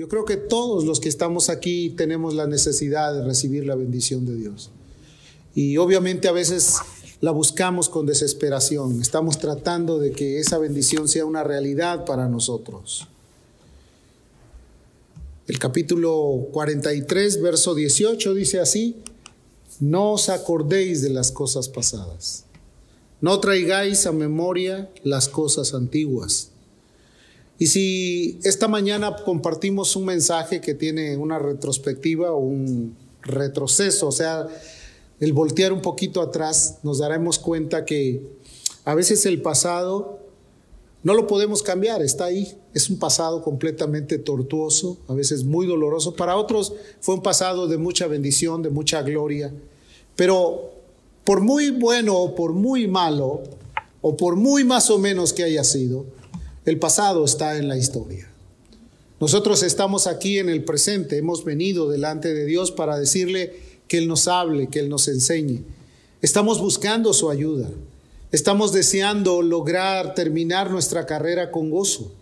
Yo creo que todos los que estamos aquí tenemos la necesidad de recibir la bendición de Dios. Y obviamente a veces la buscamos con desesperación. Estamos tratando de que esa bendición sea una realidad para nosotros. El capítulo 43, verso 18 dice así, no os acordéis de las cosas pasadas, no traigáis a memoria las cosas antiguas. Y si esta mañana compartimos un mensaje que tiene una retrospectiva o un retroceso, o sea, el voltear un poquito atrás, nos daremos cuenta que a veces el pasado no lo podemos cambiar, está ahí. Es un pasado completamente tortuoso, a veces muy doloroso. Para otros fue un pasado de mucha bendición, de mucha gloria. Pero por muy bueno o por muy malo, o por muy más o menos que haya sido, el pasado está en la historia. Nosotros estamos aquí en el presente, hemos venido delante de Dios para decirle que Él nos hable, que Él nos enseñe. Estamos buscando su ayuda. Estamos deseando lograr terminar nuestra carrera con gozo.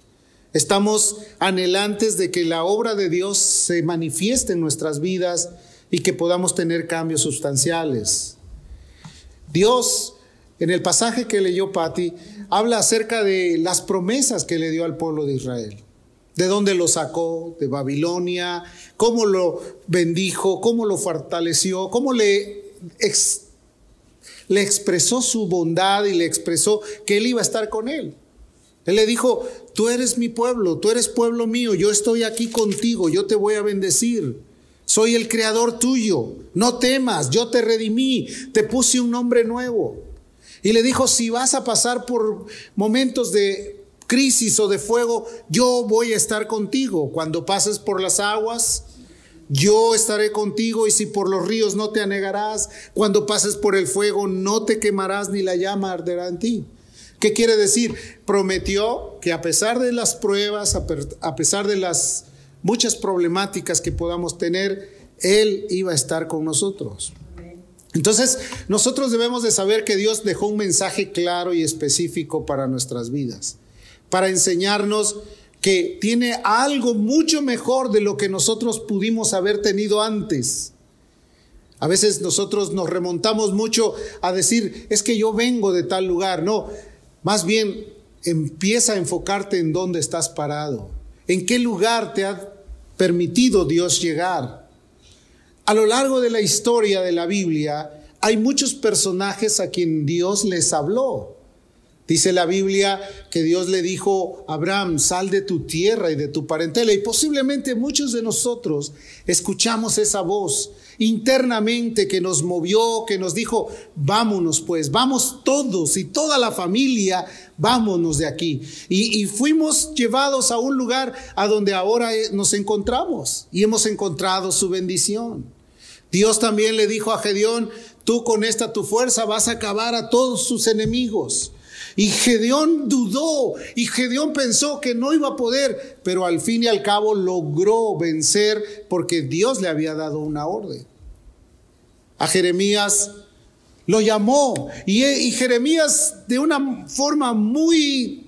Estamos anhelantes de que la obra de Dios se manifieste en nuestras vidas y que podamos tener cambios sustanciales. Dios, en el pasaje que leyó Patti, habla acerca de las promesas que le dio al pueblo de Israel. De dónde lo sacó, de Babilonia, cómo lo bendijo, cómo lo fortaleció, cómo le le expresó su bondad y le expresó que él iba a estar con él. Él le dijo, tú eres mi pueblo, tú eres pueblo mío, yo estoy aquí contigo, yo te voy a bendecir. Soy el creador tuyo, no temas, yo te redimí, te puse un nombre nuevo. Y le dijo, si vas a pasar por momentos de crisis o de fuego, yo voy a estar contigo. Cuando pases por las aguas, yo estaré contigo y si por los ríos no te anegarás, cuando pases por el fuego no te quemarás ni la llama arderá en ti. ¿Qué quiere decir? Prometió que a pesar de las pruebas, a pesar de las muchas problemáticas que podamos tener, Él iba a estar con nosotros. Entonces, nosotros debemos de saber que Dios dejó un mensaje claro y específico para nuestras vidas, para enseñarnos que tiene algo mucho mejor de lo que nosotros pudimos haber tenido antes. A veces nosotros nos remontamos mucho a decir, es que yo vengo de tal lugar. No, más bien empieza a enfocarte en dónde estás parado, en qué lugar te ha permitido Dios llegar. A lo largo de la historia de la Biblia hay muchos personajes a quien Dios les habló. Dice la Biblia que Dios le dijo a Abraham, sal de tu tierra y de tu parentela. Y posiblemente muchos de nosotros escuchamos esa voz internamente que nos movió, que nos dijo, vámonos pues, vamos todos y toda la familia, vámonos de aquí. Y, fuimos llevados a un lugar a donde ahora eh, nos encontramos y hemos encontrado su bendición. Dios también le dijo a Gedeón, tú con esta tu fuerza vas a acabar a todos sus enemigos. Y Gedeón dudó y Gedeón pensó que no iba a poder, pero al fin y al cabo logró vencer porque Dios le había dado una orden. A Jeremías lo llamó y, Jeremías de una forma muy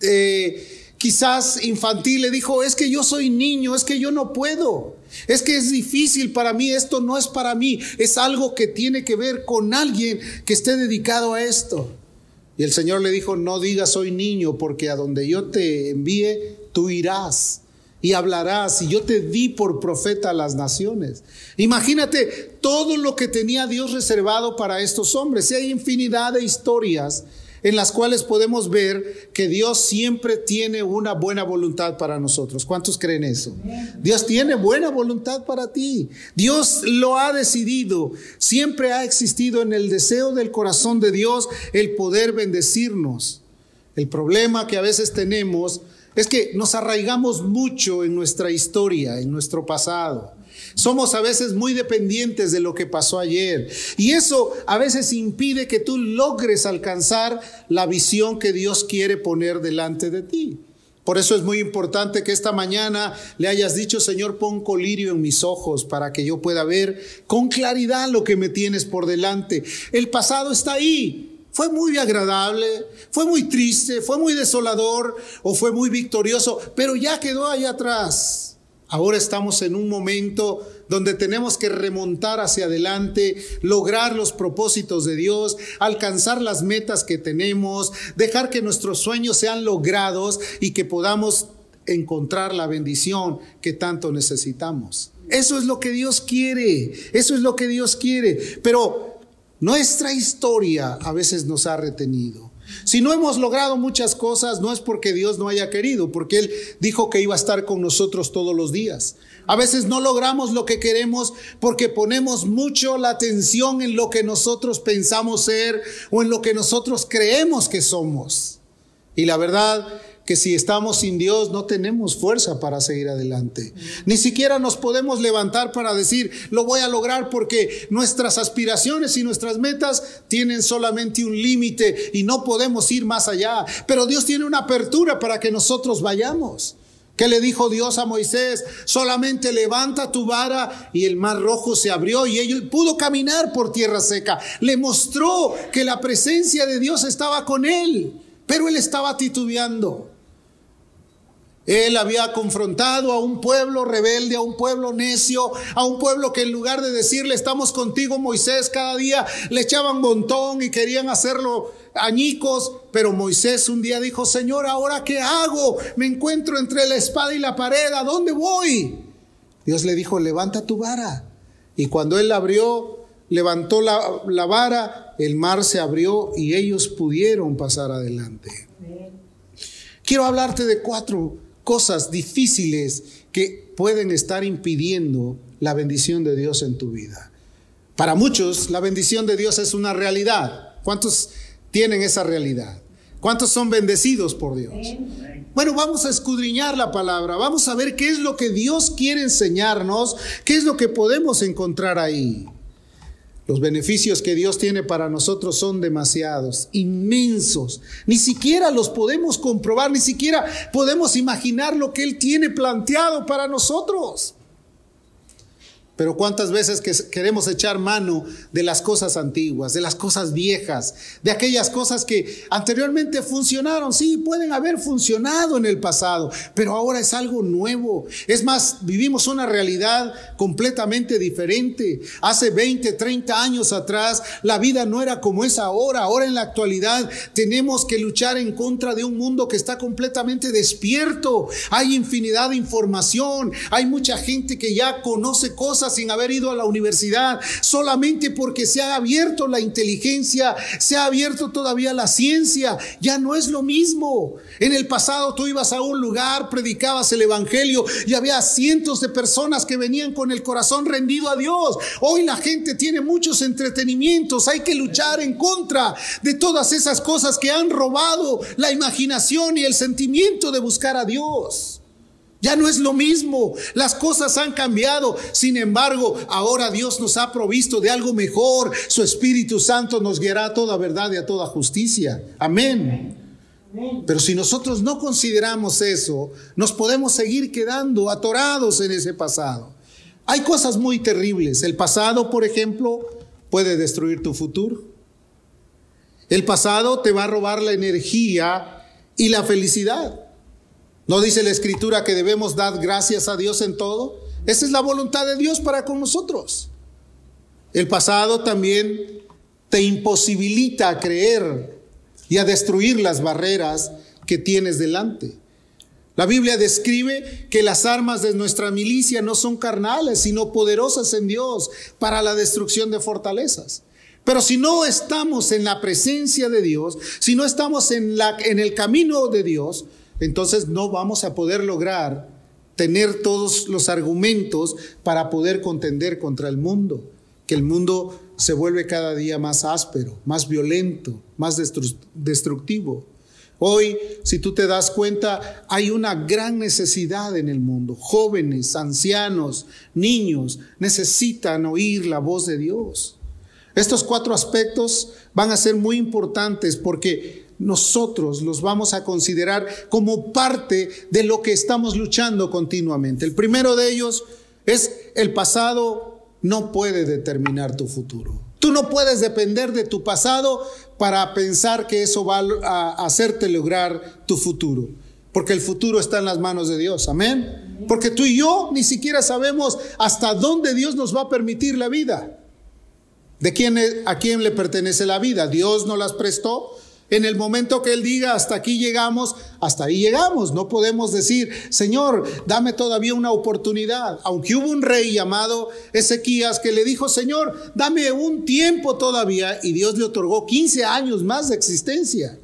eh, quizás infantil le dijo, es que yo soy niño, es que yo no puedo. Es que es difícil para mí, esto no es para mí, es algo que tiene que ver con alguien que esté dedicado a esto. Y el Señor le dijo, no digas soy niño, porque a donde yo te envíe, tú irás y hablarás, y yo te di por profeta a las naciones. Imagínate todo lo que tenía Dios reservado para estos hombres. Y hay infinidad de historias en las cuales podemos ver que Dios siempre tiene una buena voluntad para nosotros. ¿Cuántos creen eso? Dios tiene buena voluntad para ti. Dios lo ha decidido. Siempre ha existido en el deseo del corazón de Dios el poder bendecirnos. El problema que a veces tenemos es que nos arraigamos mucho en nuestra historia, en nuestro pasado. Somos a veces muy dependientes de lo que pasó ayer. Y eso a veces impide que tú logres alcanzar la visión que Dios quiere poner delante de ti. Por eso es muy importante que esta mañana le hayas dicho, Señor, pon colirio en mis ojos para que yo pueda ver con claridad lo que me tienes por delante. El pasado está ahí. Fue muy agradable, fue muy triste, fue muy desolador o fue muy victorioso, pero ya quedó ahí atrás. Ahora estamos en un momento donde tenemos que remontar hacia adelante, lograr los propósitos de Dios, alcanzar las metas que tenemos, dejar que nuestros sueños sean logrados y que podamos encontrar la bendición que tanto necesitamos. Eso es lo que Dios quiere, eso es lo que Dios quiere. Pero nuestra historia a veces nos ha retenido. Si no hemos logrado muchas cosas, no es porque Dios no haya querido, porque Él dijo que iba a estar con nosotros todos los días. A veces no logramos lo que queremos porque ponemos mucho la atención en lo que nosotros pensamos ser o en lo que nosotros creemos que somos. Y la verdad que si estamos sin Dios no tenemos fuerza para seguir adelante. Ni siquiera nos podemos levantar para decir, lo voy a lograr porque nuestras aspiraciones y nuestras metas tienen solamente un límite y no podemos ir más allá. Pero Dios tiene una apertura para que nosotros vayamos. ¿Qué le dijo Dios a Moisés? Solamente levanta tu vara y el mar rojo se abrió y él pudo caminar por tierra seca. Le mostró que la presencia de Dios estaba con él, pero él estaba titubeando. Él había confrontado a un pueblo rebelde, a un pueblo necio, a un pueblo que en lugar de decirle estamos contigo Moisés cada día, le echaban montón y querían hacerlo añicos. Pero Moisés un día dijo, Señor, ¿ahora qué hago? Me encuentro entre la espada y la pared, ¿a dónde voy? Dios le dijo, levanta tu vara. Y cuando él la abrió, levantó la, la vara, el mar se abrió y ellos pudieron pasar adelante. Quiero hablarte de cuatro cosas difíciles que pueden estar impidiendo la bendición de Dios en tu vida. Para muchos, la bendición de Dios es una realidad. ¿Cuántos tienen esa realidad? ¿Cuántos son bendecidos por Dios? Bueno, vamos a escudriñar la palabra, vamos a ver qué es lo que Dios quiere enseñarnos, qué es lo que podemos encontrar ahí. Los beneficios que Dios tiene para nosotros son demasiados, inmensos. Ni siquiera los podemos comprobar, ni siquiera podemos imaginar lo que Él tiene planteado para nosotros. Pero cuántas veces que queremos echar mano de las cosas antiguas, de las cosas viejas, de aquellas cosas que anteriormente funcionaron, sí, pueden haber funcionado en el pasado, pero ahora es algo nuevo. Es más, vivimos una realidad completamente diferente. Hace 20, 30 años atrás, la vida no era como es ahora. Ahora en la actualidad tenemos que luchar en contra de un mundo que está completamente despierto. Hay infinidad de información, hay mucha gente que ya conoce cosas sin haber ido a la universidad, solamente porque se ha abierto la inteligencia, se ha abierto todavía la ciencia. Ya no es lo mismo. En el pasado tú ibas a un lugar, predicabas el Evangelio y había cientos de personas que venían con el corazón rendido a Dios. Hoy la gente tiene muchos entretenimientos. Hay que luchar en contra de todas esas cosas que han robado la imaginación y el sentimiento de buscar a Dios. Ya no es lo mismo, las cosas han cambiado. Sin embargo, ahora Dios nos ha provisto de algo mejor. Su Espíritu Santo nos guiará a toda verdad y a toda justicia. Amén. Pero si nosotros no consideramos eso, nos podemos seguir quedando atorados en ese pasado. Hay cosas muy terribles. El pasado, por ejemplo, puede destruir tu futuro. El pasado te va a robar la energía y la felicidad. ¿No dice la escritura que debemos dar gracias a Dios en todo? Esa es la voluntad de Dios para con nosotros. El pasado también te imposibilita a creer y a destruir las barreras que tienes delante. La Biblia describe que las armas de nuestra milicia no son carnales, sino poderosas en Dios para la destrucción de fortalezas. Pero si no estamos en la presencia de Dios, si no estamos en, la, en el camino de Dios, entonces no vamos a poder lograr tener todos los argumentos para poder contender contra el mundo, que el mundo se vuelve cada día más áspero, más violento, más destructivo. Hoy, si tú te das cuenta, hay una gran necesidad en el mundo. Jóvenes, ancianos, niños necesitan oír la voz de Dios. Estos cuatro aspectos van a ser muy importantes porque nosotros los vamos a considerar como parte de lo que estamos luchando continuamente. El primero de ellos es el pasado no puede determinar tu futuro. Tú no puedes depender de tu pasado para pensar que eso va a hacerte lograr tu futuro. porque el futuro está en las manos de Dios. Amén. Porque tú y yo ni siquiera sabemos hasta dónde Dios nos va a permitir la vida. ¿De quién, a quién le pertenece la vida? Dios nos las prestó. En el momento que Él diga, hasta aquí llegamos, hasta ahí llegamos. No podemos decir, Señor, dame todavía una oportunidad. Aunque hubo un rey llamado Ezequías que le dijo, Señor, dame un tiempo todavía. Y Dios le otorgó 15 años más de existencia.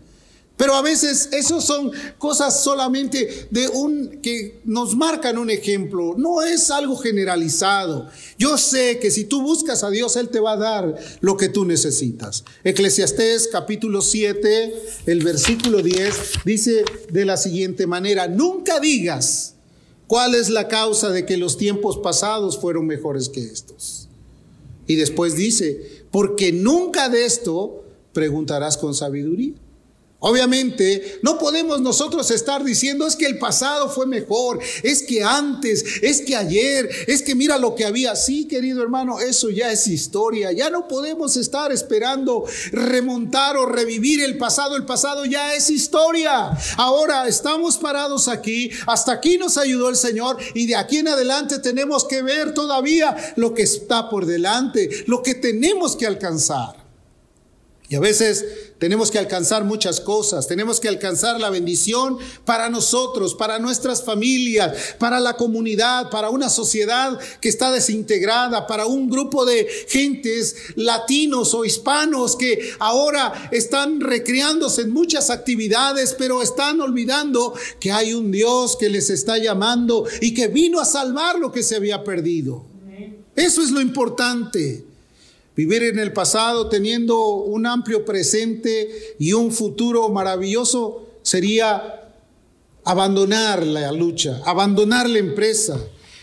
Pero a veces eso son cosas solamente de un que nos marcan un ejemplo, no es algo generalizado. Yo sé que si tú buscas a Dios él te va a dar lo que tú necesitas. Eclesiastés capítulo 7, el versículo 10 dice de la siguiente manera: Nunca digas cuál es la causa de que los tiempos pasados fueron mejores que estos. Y después dice, porque nunca de esto preguntarás con sabiduría. Obviamente, no podemos nosotros estar diciendo es que el pasado fue mejor, es que antes, es que ayer, es que mira lo que había. Sí, querido hermano, eso ya es historia. Ya no podemos estar esperando remontar o revivir el pasado. El pasado ya es historia. Ahora estamos parados aquí. Hasta aquí nos ayudó el Señor y de aquí en adelante tenemos que ver todavía lo que está por delante, lo que tenemos que alcanzar. Y a veces tenemos que alcanzar muchas cosas, tenemos que alcanzar la bendición para nosotros, para nuestras familias, para la comunidad, para una sociedad que está desintegrada, para un grupo de gentes latinos o hispanos que ahora están recreándose en muchas actividades, pero están olvidando que hay un Dios que les está llamando y que vino a salvar lo que se había perdido. Eso es lo importante. Vivir en el pasado teniendo un amplio presente y un futuro maravilloso sería abandonar la lucha, abandonar la empresa.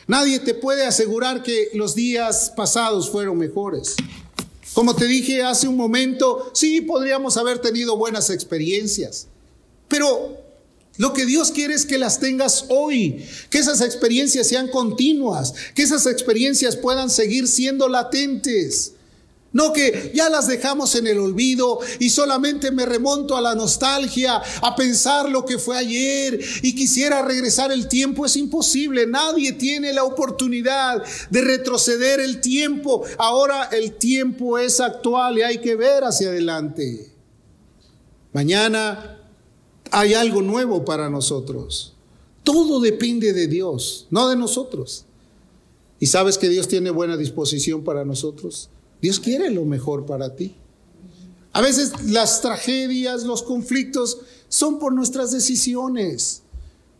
Nadie te puede asegurar que los días pasados fueron mejores. Como te dije hace un momento, sí podríamos haber tenido buenas experiencias, pero lo que Dios quiere es que las tengas hoy, que esas experiencias sean continuas, que esas experiencias puedan seguir siendo latentes. No que ya las dejamos en el olvido y solamente me remonto a la nostalgia, a pensar lo que fue ayer y quisiera regresar el tiempo. Es imposible, nadie tiene la oportunidad de retroceder el tiempo. Ahora el tiempo es actual y hay que ver hacia adelante. Mañana hay algo nuevo para nosotros. Todo depende de Dios, no de nosotros. ¿Y sabes que Dios tiene buena disposición para nosotros? Dios quiere lo mejor para ti. A veces las tragedias, los conflictos son por nuestras decisiones,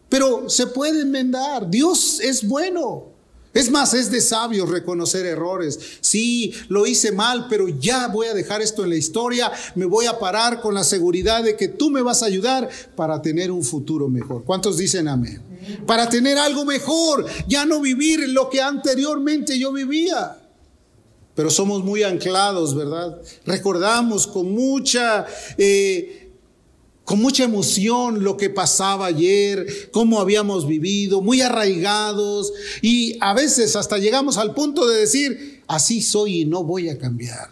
pero se puede enmendar. Dios es bueno. Es más, es de sabios reconocer errores. Sí, lo hice mal, pero ya voy a dejar esto en la historia. Me voy a parar con la seguridad de que tú me vas a ayudar para tener un futuro mejor. ¿Cuántos dicen amén? Para tener algo mejor, ya no vivir lo que anteriormente yo vivía pero somos muy anclados, ¿verdad? Recordamos con mucha, eh, con mucha emoción lo que pasaba ayer, cómo habíamos vivido, muy arraigados y a veces hasta llegamos al punto de decir, así soy y no voy a cambiar.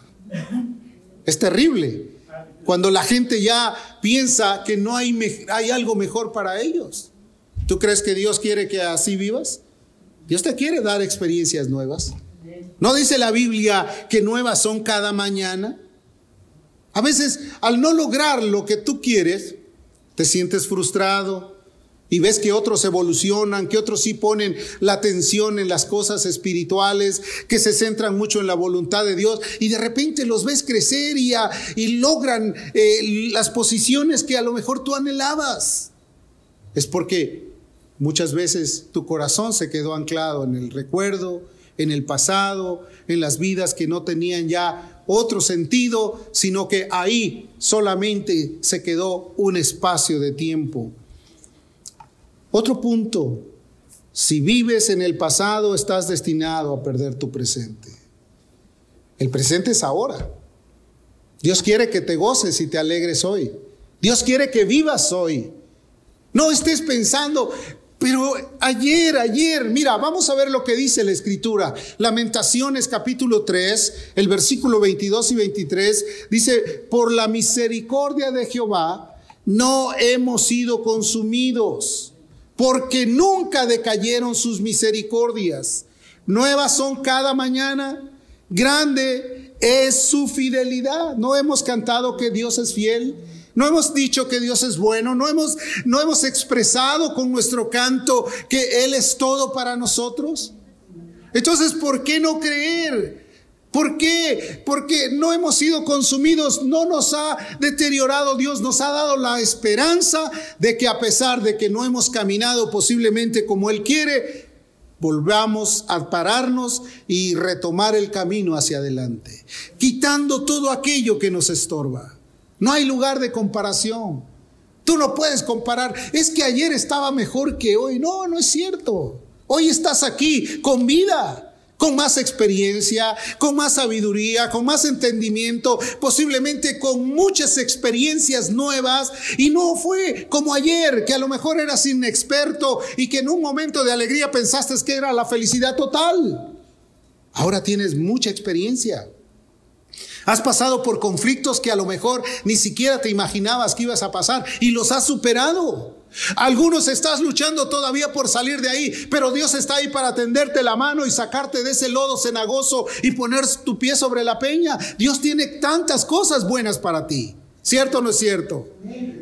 Es terrible cuando la gente ya piensa que no hay, hay algo mejor para ellos. ¿Tú crees que Dios quiere que así vivas? Dios te quiere dar experiencias nuevas. ¿No dice la Biblia que nuevas son cada mañana? A veces al no lograr lo que tú quieres, te sientes frustrado y ves que otros evolucionan, que otros sí ponen la atención en las cosas espirituales, que se centran mucho en la voluntad de Dios y de repente los ves crecer y, logran eh, las posiciones que a lo mejor tú anhelabas. Es porque muchas veces tu corazón se quedó anclado en el recuerdo, en el pasado, en las vidas que no tenían ya otro sentido, sino que ahí solamente se quedó un espacio de tiempo. Otro punto, si vives en el pasado estás destinado a perder tu presente. El presente es ahora. Dios quiere que te goces y te alegres hoy. Dios quiere que vivas hoy. No estés pensando, pero ayer, ayer, mira, vamos a ver lo que dice la escritura. Lamentaciones capítulo 3, el versículo 22 y 23, dice, por la misericordia de Jehová no hemos sido consumidos, porque nunca decayeron sus misericordias. Nuevas son cada mañana, grande es su fidelidad. No hemos cantado que Dios es fiel. No hemos dicho que Dios es bueno, no hemos, no hemos expresado con nuestro canto que Él es todo para nosotros. Entonces, ¿por qué no creer? ¿Por qué? Porque no hemos sido consumidos, no nos ha deteriorado Dios, nos ha dado la esperanza de que a pesar de que no hemos caminado posiblemente como Él quiere, volvamos a pararnos y retomar el camino hacia adelante, quitando todo aquello que nos estorba. No hay lugar de comparación. Tú no puedes comparar, es que ayer estaba mejor que hoy. No, no es cierto. Hoy estás aquí con vida con más experiencia, con más sabiduría, con más entendimiento, posiblemente con muchas experiencias nuevas. Y no fue como ayer, que a lo mejor eras inexperto y que en un momento de alegría pensaste que era la felicidad total. Ahora tienes mucha experiencia. Has pasado por conflictos que a lo mejor ni siquiera te imaginabas que ibas a pasar y los has superado. Algunos estás luchando todavía por salir de ahí, pero Dios está ahí para tenderte la mano y sacarte de ese lodo cenagoso y poner tu pie sobre la peña. Dios tiene tantas cosas buenas para ti. ¿Cierto o no es cierto?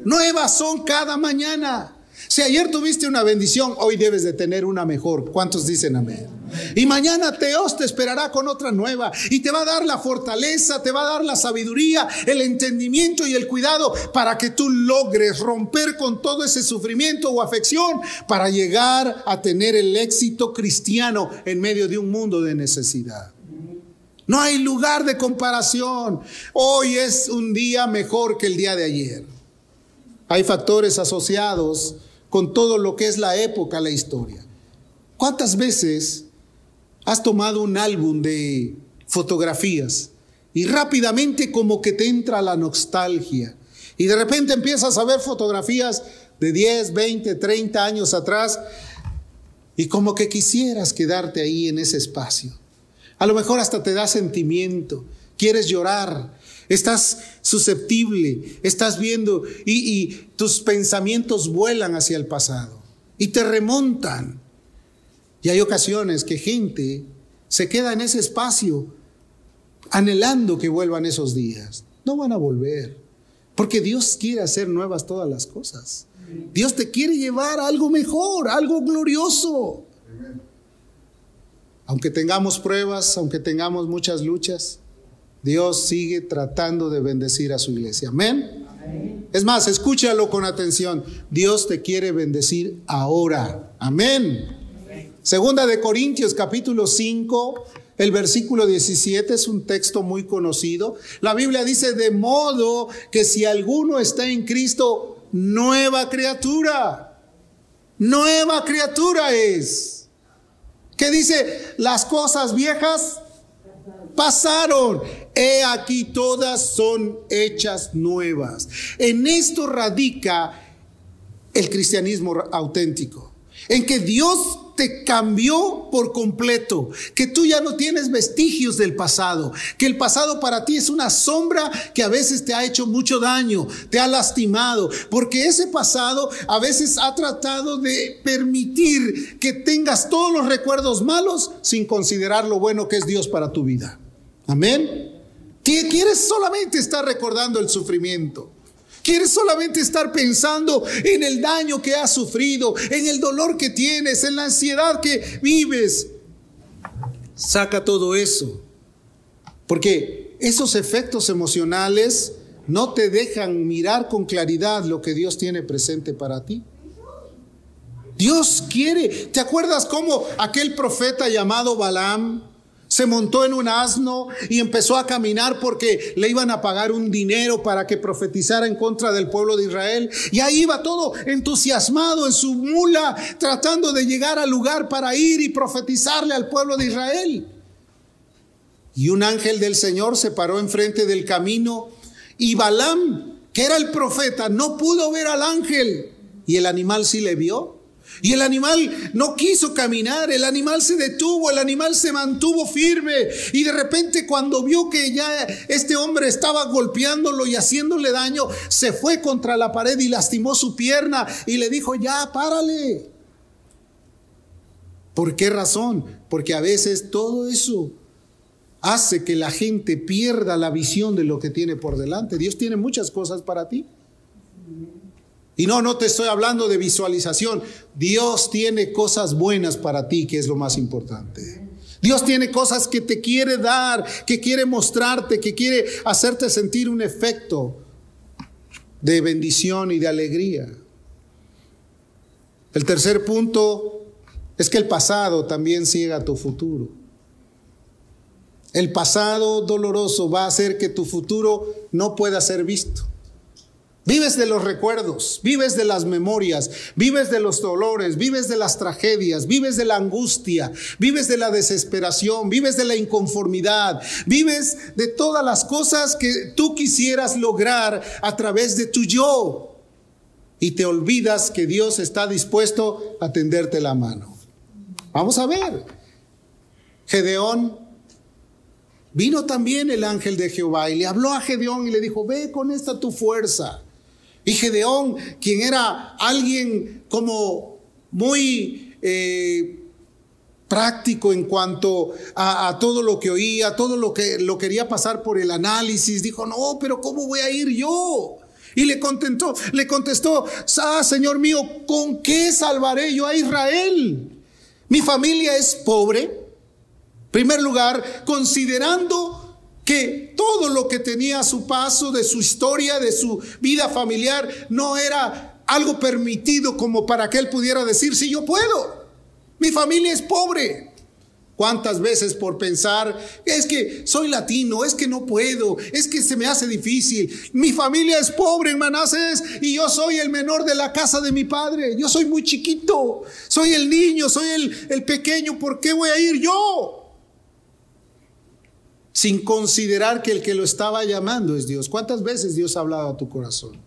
Nuevas son cada mañana. Si ayer tuviste una bendición, hoy debes de tener una mejor. ¿Cuántos dicen amén? Y mañana Dios te esperará con otra nueva y te va a dar la fortaleza, te va a dar la sabiduría, el entendimiento y el cuidado para que tú logres romper con todo ese sufrimiento o afección para llegar a tener el éxito cristiano en medio de un mundo de necesidad. No hay lugar de comparación. Hoy es un día mejor que el día de ayer. Hay factores asociados con todo lo que es la época, la historia. ¿Cuántas veces has tomado un álbum de fotografías y rápidamente como que te entra la nostalgia y de repente empiezas a ver fotografías de 10, 20, 30 años atrás y como que quisieras quedarte ahí en ese espacio. A lo mejor hasta te da sentimiento, quieres llorar, estás susceptible, estás viendo y, tus pensamientos vuelan hacia el pasado y te remontan. Y hay ocasiones que gente se queda en ese espacio anhelando que vuelvan esos días. No van a volver, porque Dios quiere hacer nuevas todas las cosas. Dios te quiere llevar a algo mejor, algo glorioso. Aunque tengamos pruebas, aunque tengamos muchas luchas, Dios sigue tratando de bendecir a su iglesia. Amén. Es más, escúchalo con atención. Dios te quiere bendecir ahora. Amén. Segunda de Corintios capítulo 5, el versículo 17 es un texto muy conocido. La Biblia dice, de modo que si alguno está en Cristo, nueva criatura. Nueva criatura es. Que dice, las cosas viejas pasaron. He aquí todas son hechas nuevas. En esto radica el cristianismo auténtico. En que Dios te cambió por completo, que tú ya no tienes vestigios del pasado, que el pasado para ti es una sombra que a veces te ha hecho mucho daño, te ha lastimado, porque ese pasado a veces ha tratado de permitir que tengas todos los recuerdos malos sin considerar lo bueno que es Dios para tu vida. Amén. Quieres solamente estar recordando el sufrimiento. Quieres solamente estar pensando en el daño que has sufrido, en el dolor que tienes, en la ansiedad que vives. Saca todo eso. Porque esos efectos emocionales no te dejan mirar con claridad lo que Dios tiene presente para ti. Dios quiere. ¿Te acuerdas cómo aquel profeta llamado Balaam se montó en un asno y empezó a caminar porque le iban a pagar un dinero para que profetizara en contra del pueblo de Israel. Y ahí iba todo entusiasmado en su mula, tratando de llegar al lugar para ir y profetizarle al pueblo de Israel. Y un ángel del Señor se paró enfrente del camino y Balaam, que era el profeta, no pudo ver al ángel. Y el animal sí le vio. Y el animal no quiso caminar, el animal se detuvo, el animal se mantuvo firme. Y de repente cuando vio que ya este hombre estaba golpeándolo y haciéndole daño, se fue contra la pared y lastimó su pierna y le dijo, ya, párale. ¿Por qué razón? Porque a veces todo eso hace que la gente pierda la visión de lo que tiene por delante. Dios tiene muchas cosas para ti. Y no, no te estoy hablando de visualización. Dios tiene cosas buenas para ti, que es lo más importante. Dios tiene cosas que te quiere dar, que quiere mostrarte, que quiere hacerte sentir un efecto de bendición y de alegría. El tercer punto es que el pasado también ciega tu futuro. El pasado doloroso va a hacer que tu futuro no pueda ser visto. Vives de los recuerdos, vives de las memorias, vives de los dolores, vives de las tragedias, vives de la angustia, vives de la desesperación, vives de la inconformidad, vives de todas las cosas que tú quisieras lograr a través de tu yo. Y te olvidas que Dios está dispuesto a tenderte la mano. Vamos a ver. Gedeón Vino también el ángel de Jehová y le habló a Gedeón y le dijo, ve con esta tu fuerza y Gedeón, quien era alguien como muy eh, práctico en cuanto a, todo lo que oía, todo lo que lo quería pasar por el análisis, dijo, no, pero ¿cómo voy a ir yo? Y le contentó, le contestó, ah, Señor mío, ¿con qué salvaré yo a Israel? Mi familia es pobre. primer lugar, considerando que todo lo que tenía a su paso, de su historia, de su vida familiar, no era algo permitido como para que él pudiera decir, si yo puedo, mi familia es pobre. ¿Cuántas veces por pensar, es que soy latino, es que no puedo, es que se me hace difícil, mi familia es pobre en Manases y yo soy el menor de la casa de mi padre, yo soy muy chiquito, soy el niño, soy el, el pequeño, ¿por qué voy a ir yo? Sin considerar que el que lo estaba llamando es Dios. ¿Cuántas veces Dios ha hablado a tu corazón?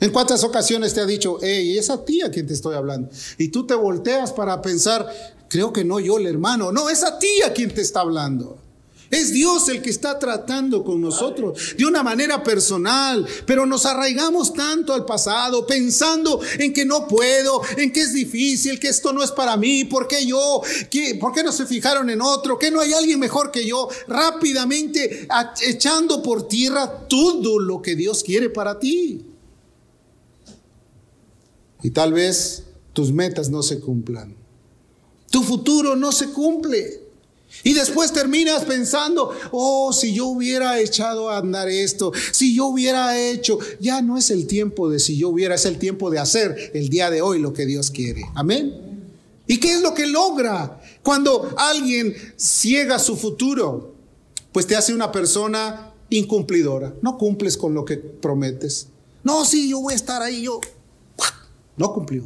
¿En cuántas ocasiones te ha dicho, hey, es a ti a quien te estoy hablando? Y tú te volteas para pensar, creo que no yo el hermano, no, es a ti a quien te está hablando. Es Dios el que está tratando con nosotros de una manera personal, pero nos arraigamos tanto al pasado pensando en que no puedo, en que es difícil, que esto no es para mí, ¿por qué yo? ¿Por qué no se fijaron en otro? ¿Que no hay alguien mejor que yo? Rápidamente echando por tierra todo lo que Dios quiere para ti. Y tal vez tus metas no se cumplan. Tu futuro no se cumple. Y después terminas pensando, oh, si yo hubiera echado a andar esto, si yo hubiera hecho, ya no es el tiempo de si yo hubiera, es el tiempo de hacer el día de hoy lo que Dios quiere. Amén. ¿Y qué es lo que logra cuando alguien ciega su futuro? Pues te hace una persona incumplidora. No cumples con lo que prometes. No, sí, yo voy a estar ahí, yo. No cumplió.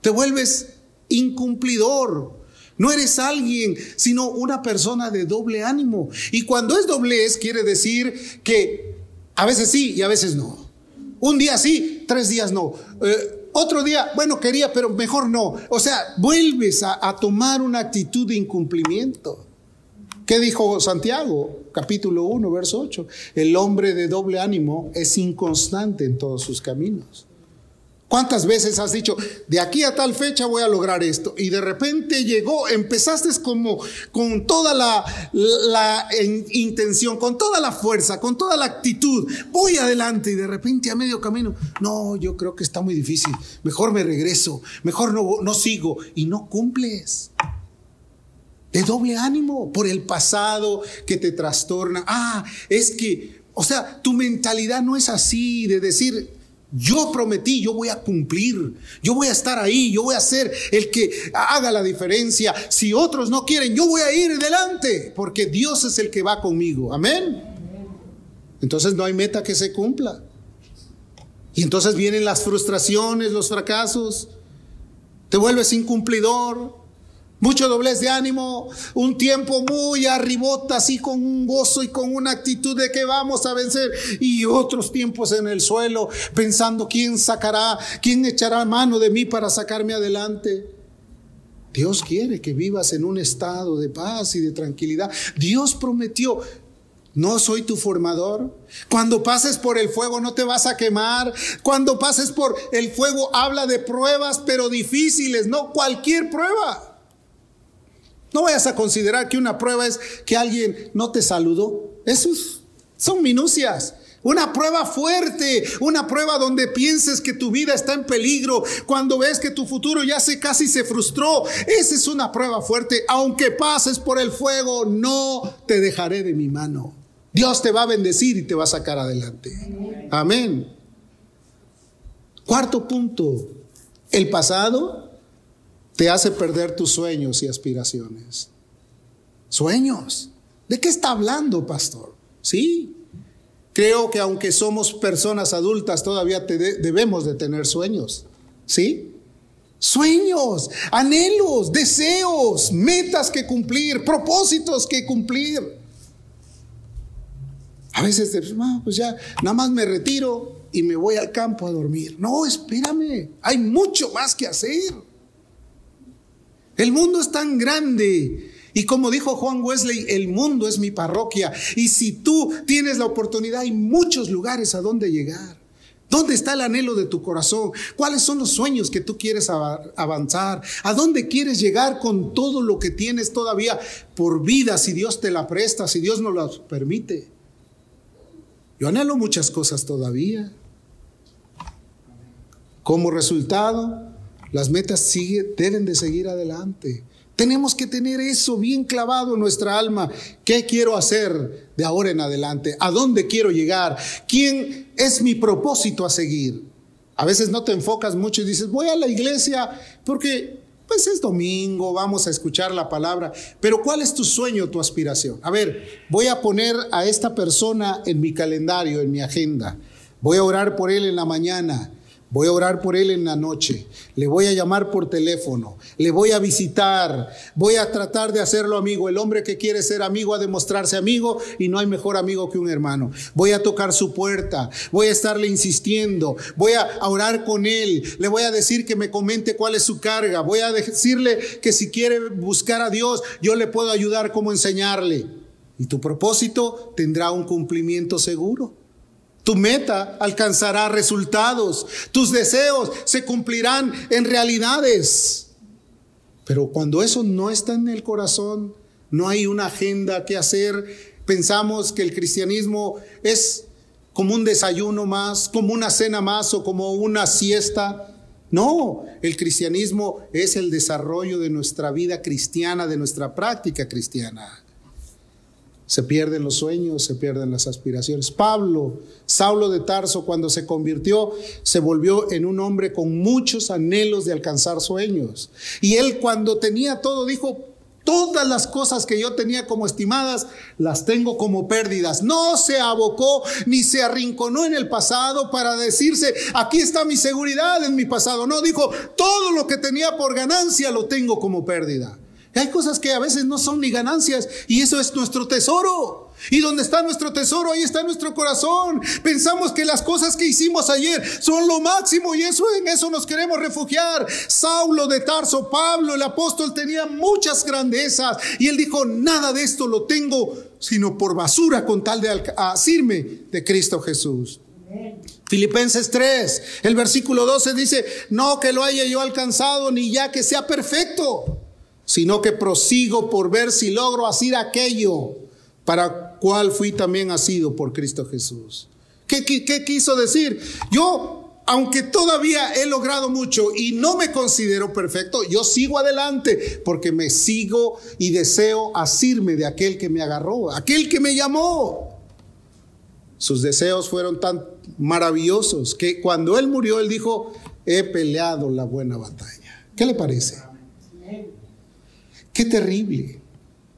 Te vuelves incumplidor. No eres alguien, sino una persona de doble ánimo. Y cuando es doblez, quiere decir que a veces sí y a veces no. Un día sí, tres días no. Eh, otro día, bueno, quería, pero mejor no. O sea, vuelves a, a tomar una actitud de incumplimiento. ¿Qué dijo Santiago? Capítulo 1, verso 8. El hombre de doble ánimo es inconstante en todos sus caminos. ¿Cuántas veces has dicho, de aquí a tal fecha voy a lograr esto? Y de repente llegó, empezaste como con toda la, intención, con toda la fuerza, con toda la actitud, voy adelante y de repente a medio camino, no, yo creo que está muy difícil, mejor me regreso, mejor no, no sigo y no cumples. De doble ánimo por el pasado que te trastorna. Ah, es que, o sea, tu mentalidad no es así de decir, yo prometí, yo voy a cumplir, yo voy a estar ahí, yo voy a ser el que haga la diferencia. Si otros no quieren, yo voy a ir delante, porque Dios es el que va conmigo. Amén. Entonces no hay meta que se cumpla. Y entonces vienen las frustraciones, los fracasos. Te vuelves incumplidor. Mucho doblez de ánimo, un tiempo muy arribota, así con un gozo y con una actitud de que vamos a vencer. Y otros tiempos en el suelo, pensando quién sacará, quién echará mano de mí para sacarme adelante. Dios quiere que vivas en un estado de paz y de tranquilidad. Dios prometió, no soy tu formador. Cuando pases por el fuego no te vas a quemar. Cuando pases por el fuego habla de pruebas pero difíciles, no cualquier prueba. No vayas a considerar que una prueba es que alguien no te saludó. Esos son minucias. Una prueba fuerte, una prueba donde pienses que tu vida está en peligro, cuando ves que tu futuro ya se casi se frustró. Esa es una prueba fuerte. Aunque pases por el fuego, no te dejaré de mi mano. Dios te va a bendecir y te va a sacar adelante. Amén. Cuarto punto, el pasado te hace perder tus sueños y aspiraciones. Sueños. ¿De qué está hablando, pastor? Sí. Creo que aunque somos personas adultas, todavía debemos de tener sueños. ¿Sí? Sueños, anhelos, deseos, metas que cumplir, propósitos que cumplir. A veces, pues ya, nada más me retiro y me voy al campo a dormir. No, espérame, hay mucho más que hacer. El mundo es tan grande. Y como dijo Juan Wesley, el mundo es mi parroquia. Y si tú tienes la oportunidad, hay muchos lugares a donde llegar. ¿Dónde está el anhelo de tu corazón? ¿Cuáles son los sueños que tú quieres avanzar? ¿A dónde quieres llegar con todo lo que tienes todavía por vida, si Dios te la presta, si Dios nos la permite? Yo anhelo muchas cosas todavía. Como resultado, las metas deben de seguir adelante. Tenemos que tener eso bien clavado en nuestra alma. ¿Qué quiero hacer de ahora en adelante? ¿A dónde quiero llegar? ¿Quién es mi propósito a seguir? A veces no te enfocas mucho y dices, voy a la iglesia porque pues es domingo, vamos a escuchar la palabra. Pero ¿cuál es tu sueño, tu aspiración? A ver, voy a poner a esta persona en mi calendario, en mi agenda. Voy a orar por él en la mañana. Voy a orar por él en la noche, le voy a llamar por teléfono, le voy a visitar, voy a tratar de hacerlo amigo. El hombre que quiere ser amigo ha de mostrarse amigo y no hay mejor amigo que un hermano. Voy a tocar su puerta, voy a estarle insistiendo, voy a orar con él, le voy a decir que me comente cuál es su carga, voy a decirle que si quiere buscar a Dios, yo le puedo ayudar como enseñarle. Y tu propósito tendrá un cumplimiento seguro. Tu meta alcanzará resultados. Tus deseos se cumplirán en realidades. Pero cuando eso no está en el corazón, no hay una agenda que hacer. Pensamos que el cristianismo es como un desayuno más, como una cena más o como una siesta. No, el cristianismo es el desarrollo de nuestra vida cristiana, de nuestra práctica cristiana. Se pierden los sueños, se pierden las aspiraciones. Pablo, Saulo de Tarso, cuando se convirtió, se volvió en un hombre con muchos anhelos de alcanzar sueños. Y él cuando tenía todo dijo, todas las cosas que yo tenía como estimadas, las tengo como pérdidas. No se abocó ni se arrinconó en el pasado para decirse, aquí está mi seguridad en mi pasado. No, dijo, todo lo que tenía por ganancia lo tengo como pérdida. Hay cosas que a veces no son ni ganancias y eso es nuestro tesoro. Y donde está nuestro tesoro, ahí está nuestro corazón. Pensamos que las cosas que hicimos ayer son lo máximo y eso en eso nos queremos refugiar. Saulo de Tarso, Pablo, el apóstol tenía muchas grandezas y él dijo, "Nada de esto lo tengo sino por basura con tal de asirme de Cristo Jesús." Filipenses 3, el versículo 12 dice, "No que lo haya yo alcanzado ni ya que sea perfecto." Sino que prosigo por ver si logro hacer aquello para cual fui también asido por Cristo Jesús. ¿Qué, qué quiso decir? Yo, aunque todavía he logrado mucho y no me considero perfecto, yo sigo adelante porque me sigo y deseo asirme de aquel que me agarró, aquel que me llamó. Sus deseos fueron tan maravillosos que cuando él murió, él dijo, he peleado la buena batalla. ¿Qué le parece? Qué terrible.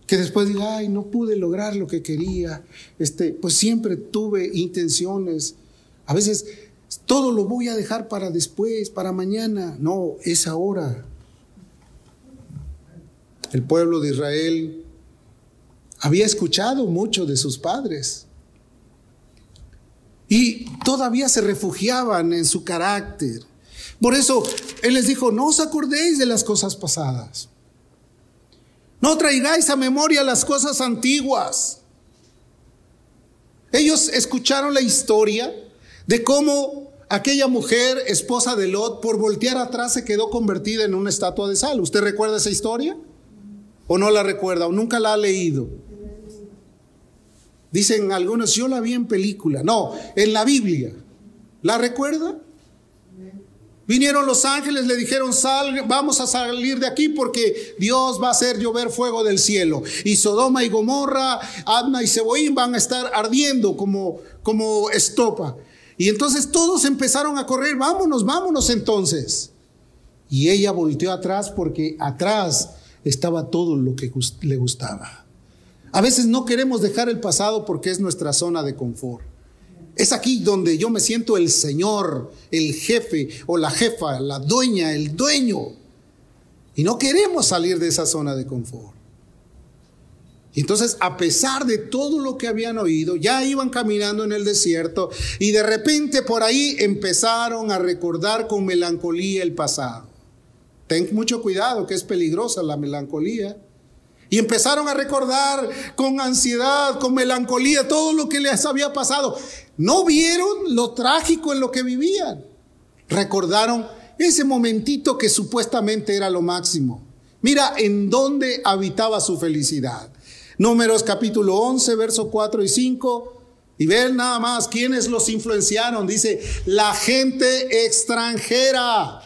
Que después diga, ay, no pude lograr lo que quería. Este, pues siempre tuve intenciones. A veces todo lo voy a dejar para después, para mañana. No, es ahora. El pueblo de Israel había escuchado mucho de sus padres. Y todavía se refugiaban en su carácter. Por eso Él les dijo, no os acordéis de las cosas pasadas. No traigáis a memoria las cosas antiguas. Ellos escucharon la historia de cómo aquella mujer, esposa de Lot, por voltear atrás se quedó convertida en una estatua de sal. ¿Usted recuerda esa historia? ¿O no la recuerda? ¿O nunca la ha leído? Dicen algunos, yo la vi en película. No, en la Biblia. ¿La recuerda? Vinieron los ángeles, le dijeron, Sal, vamos a salir de aquí porque Dios va a hacer llover fuego del cielo. Y Sodoma y Gomorra, Adna y Seboín van a estar ardiendo como, como estopa. Y entonces todos empezaron a correr, vámonos, vámonos entonces. Y ella volteó atrás porque atrás estaba todo lo que le gustaba. A veces no queremos dejar el pasado porque es nuestra zona de confort. Es aquí donde yo me siento el Señor, el jefe o la jefa, la dueña, el dueño. Y no queremos salir de esa zona de confort. Entonces, a pesar de todo lo que habían oído, ya iban caminando en el desierto y de repente por ahí empezaron a recordar con melancolía el pasado. Ten mucho cuidado, que es peligrosa la melancolía. Y empezaron a recordar con ansiedad, con melancolía, todo lo que les había pasado. No vieron lo trágico en lo que vivían. Recordaron ese momentito que supuestamente era lo máximo. Mira en dónde habitaba su felicidad. Números capítulo 11, verso 4 y 5. Y ven nada más quiénes los influenciaron. Dice, la gente extranjera.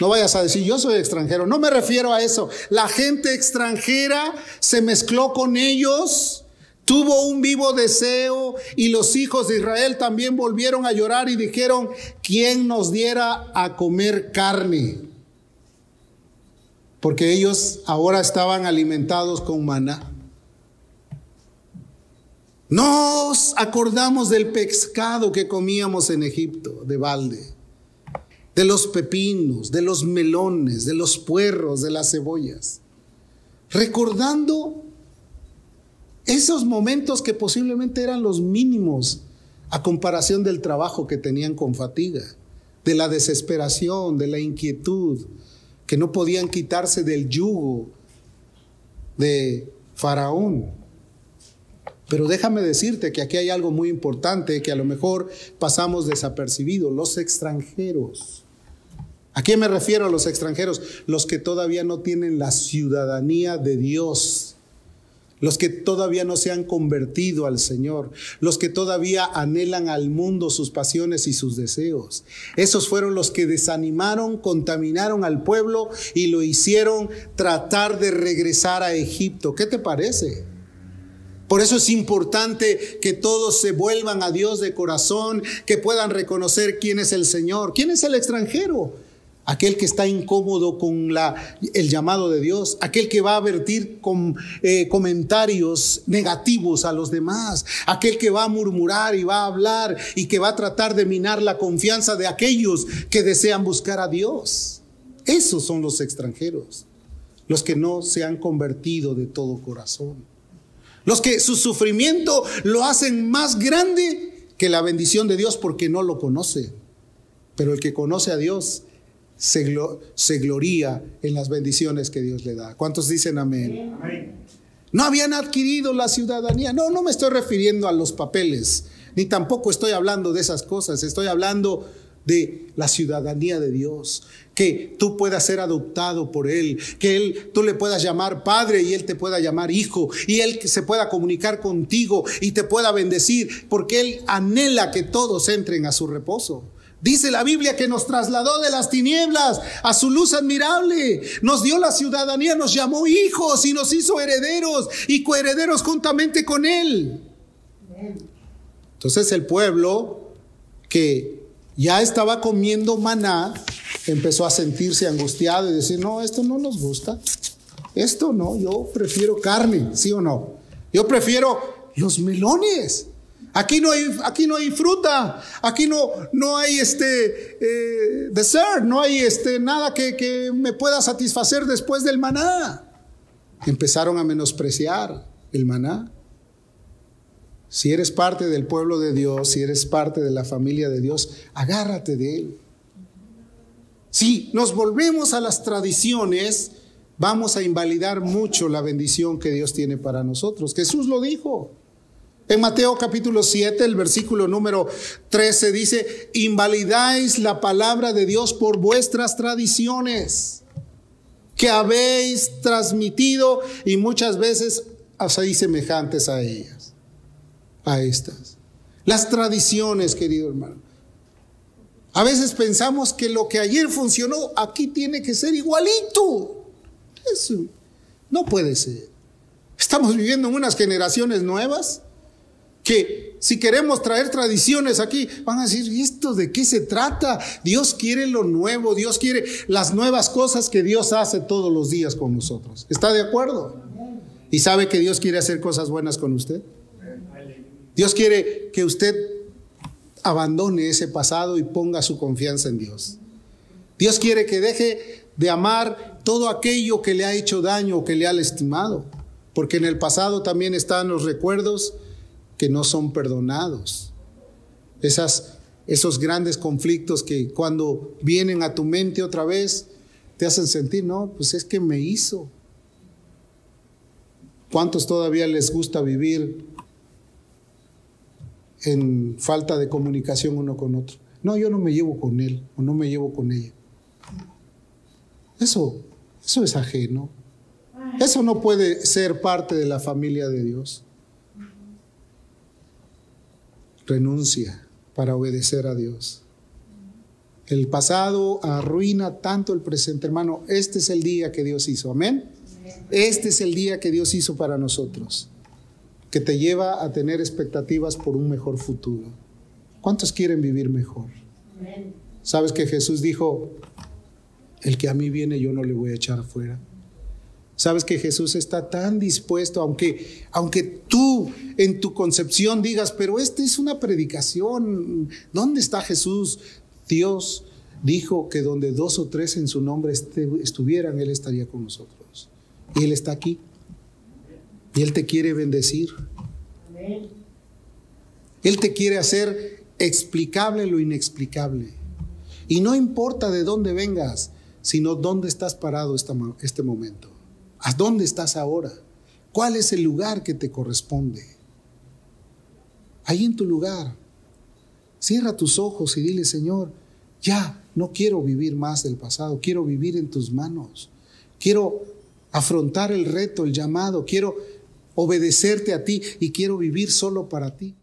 No vayas a decir, yo soy extranjero. No me refiero a eso. La gente extranjera se mezcló con ellos, tuvo un vivo deseo y los hijos de Israel también volvieron a llorar y dijeron, ¿quién nos diera a comer carne? Porque ellos ahora estaban alimentados con maná. Nos acordamos del pescado que comíamos en Egipto, de balde de los pepinos, de los melones, de los puerros, de las cebollas, recordando esos momentos que posiblemente eran los mínimos a comparación del trabajo que tenían con fatiga, de la desesperación, de la inquietud, que no podían quitarse del yugo de Faraón. Pero déjame decirte que aquí hay algo muy importante que a lo mejor pasamos desapercibido, los extranjeros. ¿A quién me refiero a los extranjeros? Los que todavía no tienen la ciudadanía de Dios. Los que todavía no se han convertido al Señor, los que todavía anhelan al mundo sus pasiones y sus deseos. Esos fueron los que desanimaron, contaminaron al pueblo y lo hicieron tratar de regresar a Egipto. ¿Qué te parece? Por eso es importante que todos se vuelvan a Dios de corazón, que puedan reconocer quién es el Señor, quién es el extranjero aquel que está incómodo con el llamado de Dios, aquel que va a vertir eh, comentarios negativos a los demás, aquel que va a murmurar y va a hablar y que va a tratar de minar la confianza de aquellos que desean buscar a Dios. Esos son los extranjeros, los que no se han convertido de todo corazón, los que su sufrimiento lo hacen más grande que la bendición de Dios porque no lo conoce. Pero el que conoce a Dios se, gloría en las bendiciones que Dios le da. ¿Cuántos dicen amén? No habían adquirido la ciudadanía. No, no me estoy refiriendo a los papeles, ni tampoco estoy hablando de esas cosas. Estoy hablando de la ciudadanía de Dios, que tú puedas ser adoptado por Él, que Él, tú le puedas llamar Padre y Él te pueda llamar Hijo, y Él se pueda comunicar contigo y te pueda bendecir, porque Él anhela que todos entren a su reposo. Dice la Biblia que nos trasladó de las tinieblas a su luz admirable, nos dio la ciudadanía, nos llamó hijos y nos hizo herederos y coherederos juntamente con Él. Entonces el pueblo que ya estaba comiendo maná empezó a sentirse angustiado y decir, no, esto no nos gusta, esto no, yo prefiero carne, ¿sí o no? Yo prefiero los melones. Aquí no hay, aquí no hay fruta, aquí no, no hay este eh, dessert, no hay este, nada que, que me pueda satisfacer después del maná. Empezaron a menospreciar el maná. Si eres parte del pueblo de Dios, si eres parte de la familia de Dios, agárrate de él. Si nos volvemos a las tradiciones, vamos a invalidar mucho la bendición que Dios tiene para nosotros. Jesús lo dijo. En Mateo capítulo 7, el versículo número 13 dice, invalidáis la palabra de Dios por vuestras tradiciones que habéis transmitido y muchas veces hacéis semejantes a ellas, a estas. Las tradiciones, querido hermano. A veces pensamos que lo que ayer funcionó aquí tiene que ser igualito. Eso no puede ser. Estamos viviendo en unas generaciones nuevas que si queremos traer tradiciones aquí, van a decir, ¿esto de qué se trata? Dios quiere lo nuevo, Dios quiere las nuevas cosas que Dios hace todos los días con nosotros. ¿Está de acuerdo? ¿Y sabe que Dios quiere hacer cosas buenas con usted? Dios quiere que usted abandone ese pasado y ponga su confianza en Dios. Dios quiere que deje de amar todo aquello que le ha hecho daño o que le ha lastimado, porque en el pasado también están los recuerdos que no son perdonados. Esas, esos grandes conflictos que cuando vienen a tu mente otra vez, te hacen sentir, no, pues es que me hizo. ¿Cuántos todavía les gusta vivir en falta de comunicación uno con otro? No, yo no me llevo con él o no me llevo con ella. Eso, eso es ajeno. Eso no puede ser parte de la familia de Dios renuncia para obedecer a Dios. El pasado arruina tanto el presente, hermano. Este es el día que Dios hizo. Amén. Este es el día que Dios hizo para nosotros, que te lleva a tener expectativas por un mejor futuro. ¿Cuántos quieren vivir mejor? ¿Sabes que Jesús dijo, el que a mí viene yo no le voy a echar afuera? Sabes que Jesús está tan dispuesto, aunque, aunque tú en tu concepción digas, pero esta es una predicación, ¿dónde está Jesús? Dios dijo que donde dos o tres en su nombre estuvieran, Él estaría con nosotros. Y Él está aquí. Y Él te quiere bendecir. Él te quiere hacer explicable lo inexplicable. Y no importa de dónde vengas, sino dónde estás parado este momento. ¿A dónde estás ahora? ¿Cuál es el lugar que te corresponde? Ahí en tu lugar. Cierra tus ojos y dile, Señor, ya no quiero vivir más del pasado, quiero vivir en tus manos. Quiero afrontar el reto, el llamado, quiero obedecerte a ti y quiero vivir solo para ti.